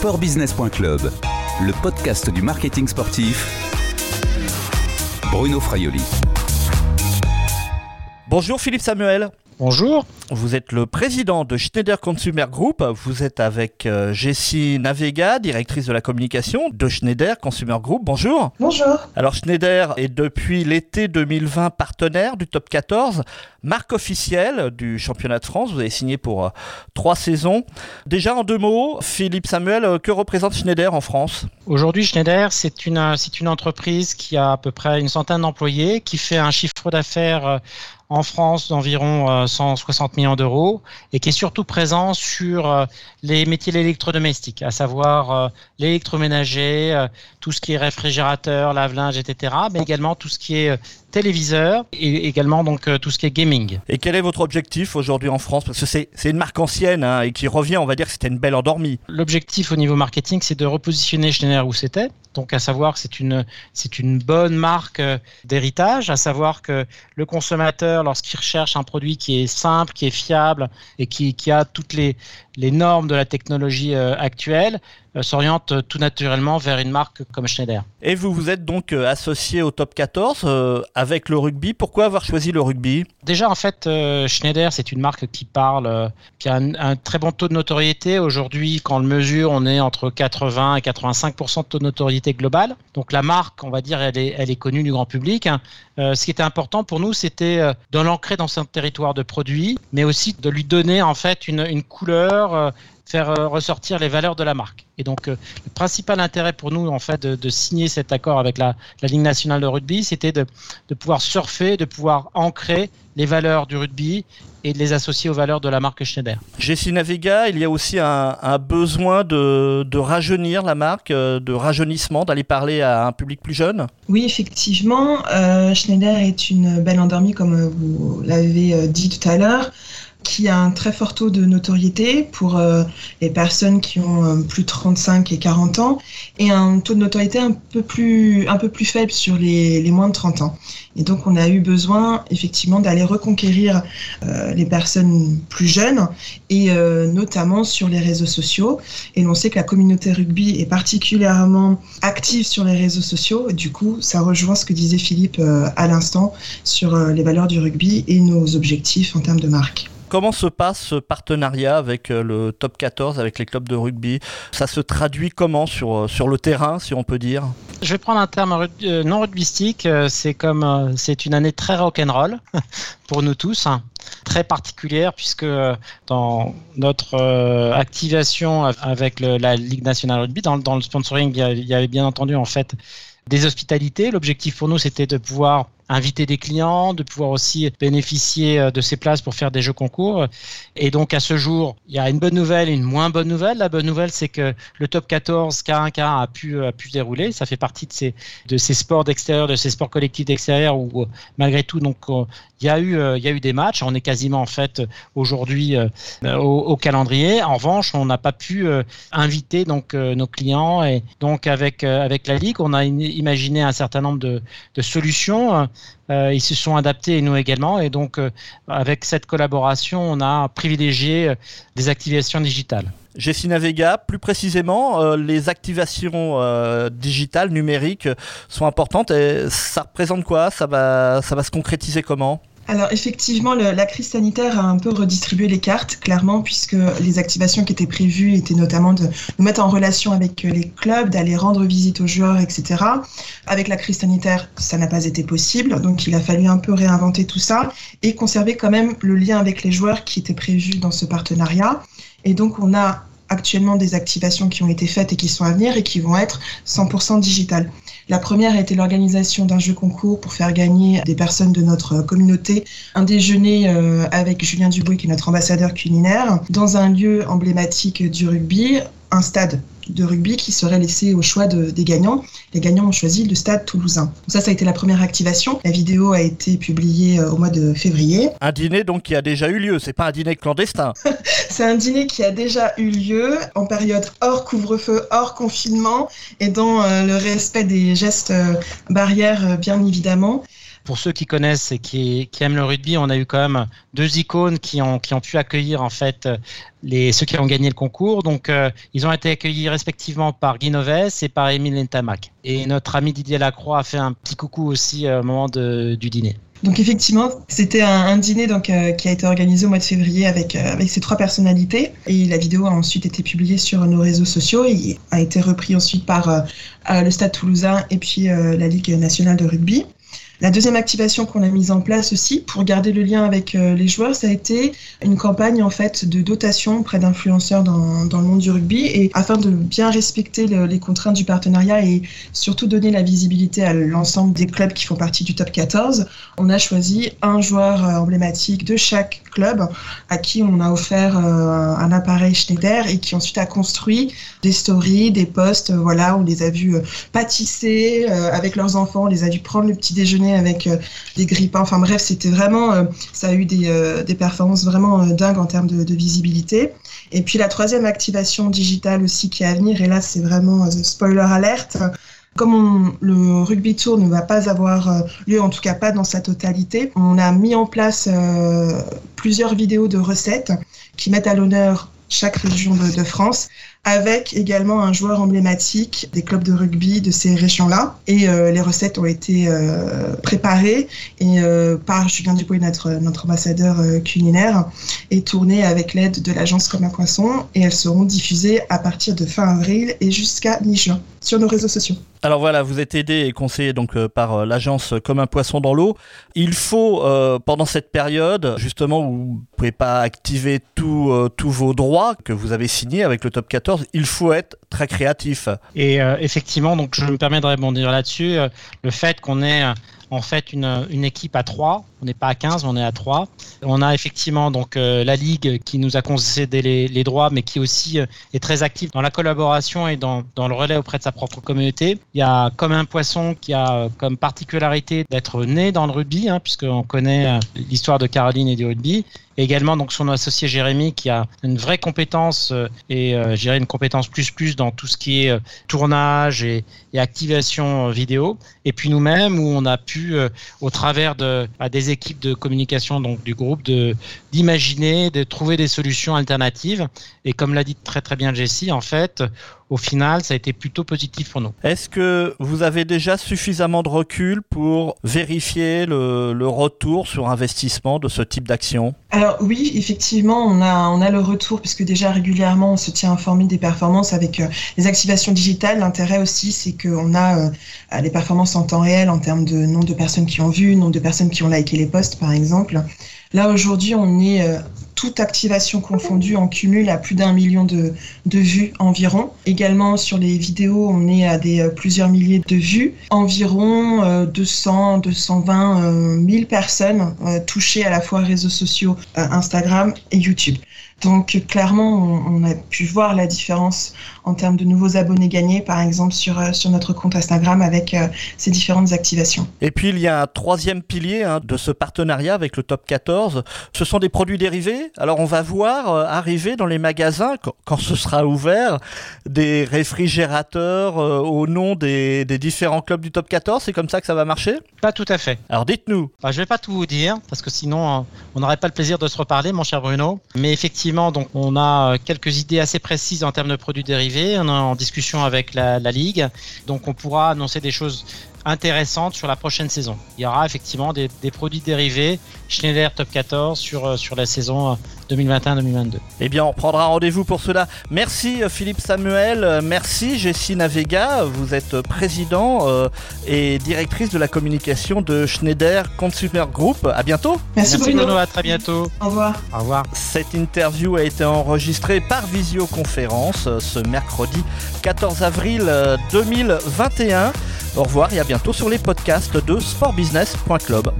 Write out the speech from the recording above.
sportbusiness.club, le podcast du marketing sportif. Bruno Fraioli. Bonjour Philippe Samuel. Bonjour. Vous êtes le président de Schneider Consumer Group. Vous êtes avec euh, Jessie Navega, directrice de la communication de Schneider Consumer Group. Bonjour. Bonjour. Alors Schneider est depuis l'été 2020 partenaire du Top 14, marque officielle du championnat de France. Vous avez signé pour euh, trois saisons. Déjà en deux mots, Philippe Samuel, euh, que représente Schneider en France? Aujourd'hui, Schneider, c'est une, c'est une entreprise qui a à peu près une centaine d'employés, qui fait un chiffre d'affaires en France d'environ 160 millions d'euros et qui est surtout présent sur euh, les métiers électrodomestiques, à savoir euh, l'électroménager, euh, tout ce qui est réfrigérateur, lave-linge, etc., mais également tout ce qui est téléviseur et également donc tout ce qui est gaming. Et quel est votre objectif aujourd'hui en France? Parce que c'est, une marque ancienne hein, et qui revient, on va dire que c'était une belle endormie. L'objectif au niveau marketing, c'est de repositionner Schneider où c'était. Donc à savoir que c'est une, c'est une bonne marque d'héritage, à savoir que le consommateur, lorsqu'il recherche un produit qui est simple, qui est fiable et qui, qui a toutes les, les normes de la technologie euh, actuelle, euh, s'oriente tout naturellement vers une marque comme Schneider. Et vous vous êtes donc euh, associé au top 14 avec le rugby. Pourquoi avoir choisi le rugby? Déjà, en fait, Schneider, c'est une marque qui parle, qui a un, très bon taux de notoriété. Aujourd'hui, quand on le mesure, on est entre 80 et 85 de taux de notoriété globale. Donc la marque, on va dire, elle est, elle est connue du grand public. Hein. ce qui était important pour nous, c'était de l'ancrer dans son territoire de produit, mais aussi de lui donner en fait une, une couleur euh, faire euh, ressortir les valeurs de la marque. Et donc, euh, le principal intérêt pour nous, en fait, de, signer cet accord avec la, Ligue nationale de rugby, c'était de, pouvoir surfer, de pouvoir ancrer les valeurs du rugby et de les associer aux valeurs de la marque Schneider. Jessie Naviga, il y a aussi un, besoin de, rajeunir la marque, de rajeunissement, d'aller parler à un public plus jeune? Oui, effectivement. Schneider est une belle endormie, comme vous l'avez dit tout à l'heure qui a un très fort taux de notoriété pour euh, les personnes qui ont euh, plus de 35 et 40 ans et un taux de notoriété un peu plus, un peu plus faible sur les, les moins de 30 ans. Et donc on a eu besoin effectivement d'aller reconquérir euh, les personnes plus jeunes et notamment sur les réseaux sociaux. Et on sait que la communauté rugby est particulièrement active sur les réseaux sociaux. Du coup, ça rejoint ce que disait Philippe à l'instant sur les valeurs du rugby et nos objectifs en termes de marque. Comment se passe ce partenariat avec euh, le top 14, avec les clubs de rugby? Ça se traduit comment sur, euh, sur le terrain, si on peut dire? Je vais prendre un terme euh, non rugbystique. C'est comme c'est une année très rock'n'roll pour nous tous, hein. très particulière puisque dans notre activation avec la Ligue nationale rugby, dans, dans le sponsoring, il y avait bien entendu en fait des hospitalités. L'objectif pour nous, c'était de pouvoir inviter des clients, de pouvoir aussi bénéficier euh, de ces places pour faire des jeux concours. Et donc à ce jour, il y a une bonne nouvelle et une moins bonne nouvelle. La bonne nouvelle, c'est que le top 14 K1K a pu, a pu dérouler. Ça fait partie de ces, de ces sports d'extérieur, de ces sports collectifs d'extérieur où malgré tout, donc euh, il y a eu, euh, il y a eu des matchs. On est quasiment en fait aujourd'hui au, calendrier. En revanche, on n'a pas pu inviter donc nos clients et donc avec avec la ligue, on a imaginé un certain nombre de, solutions euh, ils se sont adaptés et nous également. Et donc, euh, avec cette collaboration, on a privilégié euh, des activations digitales. Jessina Vega, plus précisément, les activations digitales, numériques sont importantes. Et ça représente quoi? Ça va, ça va se concrétiser comment? Alors effectivement, la crise sanitaire a un peu redistribué les cartes, clairement, puisque les activations qui étaient prévues étaient notamment de nous mettre en relation avec les clubs, d'aller rendre visite aux joueurs, etc. Avec la crise sanitaire, ça n'a pas été possible, donc il a fallu un peu réinventer tout ça et conserver quand même le lien avec les joueurs qui était prévu dans ce partenariat. Et donc on a actuellement des activations qui ont été faites et qui sont à venir et qui vont être 100% digitales. La première a été l'organisation d'un jeu concours pour faire gagner des personnes de notre communauté un déjeuner euh, avec Julien Dubouy, qui est notre ambassadeur culinaire, dans un lieu emblématique du rugby, un stade de rugby qui serait laissé au choix des gagnants. Les gagnants ont choisi le stade toulousain. Donc ça, ça a été la première activation. La vidéo a été publiée euh, au mois de février. Un dîner donc qui a déjà eu lieu, c'est pas un dîner clandestin. c'est un dîner qui a déjà eu lieu en période hors couvre-feu, hors confinement et dans euh, le respect des gestes euh, barrières bien évidemment. Pour ceux qui connaissent et qui, aiment le rugby, on a eu quand même deux icônes qui ont, pu accueillir en fait les, ceux qui ont gagné le concours. Donc, euh, ils ont été accueillis respectivement par Guy Noves et par Émile Nentamac. Et notre ami Didier Lacroix a fait un petit coucou aussi au moment du dîner. Donc effectivement, c'était un, dîner donc, euh, qui a été organisé au mois de février avec, euh, avec ces trois personnalités. Et la vidéo a ensuite été publiée sur nos réseaux sociaux et a été repris ensuite par le Stade toulousain et puis la Ligue nationale de rugby. La deuxième activation qu'on a mise en place aussi pour garder le lien avec euh, les joueurs, ça a été une campagne en fait de dotation auprès d'influenceurs dans, dans, le monde du rugby et afin de bien respecter les contraintes du partenariat et surtout donner la visibilité à l'ensemble des clubs qui font partie du top 14, on a choisi un joueur euh, emblématique de chaque club à qui on a offert euh, un appareil Schneider et qui ensuite a construit des stories, des posts, voilà, on les a vus pâtisser avec leurs enfants, on les a vus prendre le petit déjeuner avec euh, des grippins. Enfin bref, c'était vraiment, euh, ça a eu des, euh, performances vraiment dingues en termes de, visibilité. Et puis la troisième activation digitale aussi qui est à venir, et là c'est vraiment spoiler alerte. Comme le rugby tour ne va pas avoir lieu, en tout cas pas dans sa totalité, on a mis en place plusieurs vidéos de recettes qui mettent à l'honneur chaque région de, France, avec également un joueur emblématique des clubs de rugby de ces régions-là. Et euh, les recettes ont été euh, préparées et, euh, par Julien Dupont, notre, notre ambassadeur culinaire, et tournées avec l'aide de l'agence Comme un Poisson. Et elles seront diffusées à partir de fin avril et jusqu'à mi-juin sur nos réseaux sociaux. Alors voilà, vous êtes aidé et conseillé donc par l'agence Comme un Poisson dans l'eau. Il faut, pendant cette période, justement, où vous pouvez pas activer tous vos droits que vous avez signés avec le top 14, il faut être très créatif. Et euh, effectivement, donc je me permets de rebondir là-dessus. Euh, le fait qu'on ait euh, en fait une, équipe à 3, on n'est pas à 15, on est à 3. On a effectivement donc la Ligue qui nous a concédé les, droits, mais qui aussi est très active dans la collaboration et dans, le relais auprès de sa propre communauté. Il y a comme un poisson qui a comme particularité d'être né dans le rugby, hein, puisqu'on connaît l'histoire de Caroline et du rugby également donc son associé Jérémy qui a une vraie compétence euh, et euh, une compétence plus plus dans tout ce qui est euh, tournage et, activation vidéo. Et puis nous-mêmes où on a pu au travers de bah, des équipes de communication donc du groupe de d'imaginer, de trouver des solutions alternatives. Et comme l'a dit très très bien Jessie, en fait, au final, ça a été plutôt positif pour nous. Est-ce que vous avez déjà suffisamment de recul pour vérifier le, retour sur investissement de ce type d'action? Alors oui, effectivement, on a, on a le retour puisque déjà régulièrement, on se tient informé des performances avec euh, les activations digitales. L'intérêt aussi, c'est qu'on a euh, les performances en temps réel en termes de nombre de personnes qui ont vu, nombre de personnes qui ont liké les posts, par exemple. Là, aujourd'hui, on est euh, toute activation confondue en cumul à plus d'un million de, vues environ. Également, sur les vidéos, on est à des euh, plusieurs milliers de vues. Environ 200, 220 000 personnes euh, touchées à la fois réseaux sociaux, Instagram et YouTube. Donc clairement, on, a pu voir la différence en termes de nouveaux abonnés gagnés, par exemple sur, euh, sur notre compte Instagram avec euh, ces différentes activations. Et puis il y a un troisième pilier hein, de ce partenariat avec le Top 14. Ce sont des produits dérivés. Alors on va voir euh, arriver dans les magasins, quand, ce sera ouvert, des réfrigérateurs au nom des, des, différents clubs du Top 14. C'est comme ça que ça va marcher? Pas tout à fait. Alors dites-nous. Bah, je ne vais pas tout vous dire, parce que sinon on n'aurait pas le plaisir de se reparler, mon cher Bruno. Mais effectivement, donc on a euh, quelques idées assez précises en termes de produits dérivés. On est en discussion avec la Ligue, donc on pourra annoncer des choses intéressante sur la prochaine saison. Il y aura effectivement des, produits dérivés Schneider Top 14 sur, euh, sur la saison 2021-2022. Euh, eh bien, on prendra rendez-vous pour cela. Merci euh, Philippe Samuel, merci Jessie Navega, vous êtes président et directrice de la communication de Schneider Consumer Group. À bientôt. Merci, merci Bruno, à très bientôt. Au revoir. Au revoir. Cette interview a été enregistrée par visioconférence ce mercredi 14 avril 2021. Au revoir et à bientôt sur les podcasts de sportbusiness.club.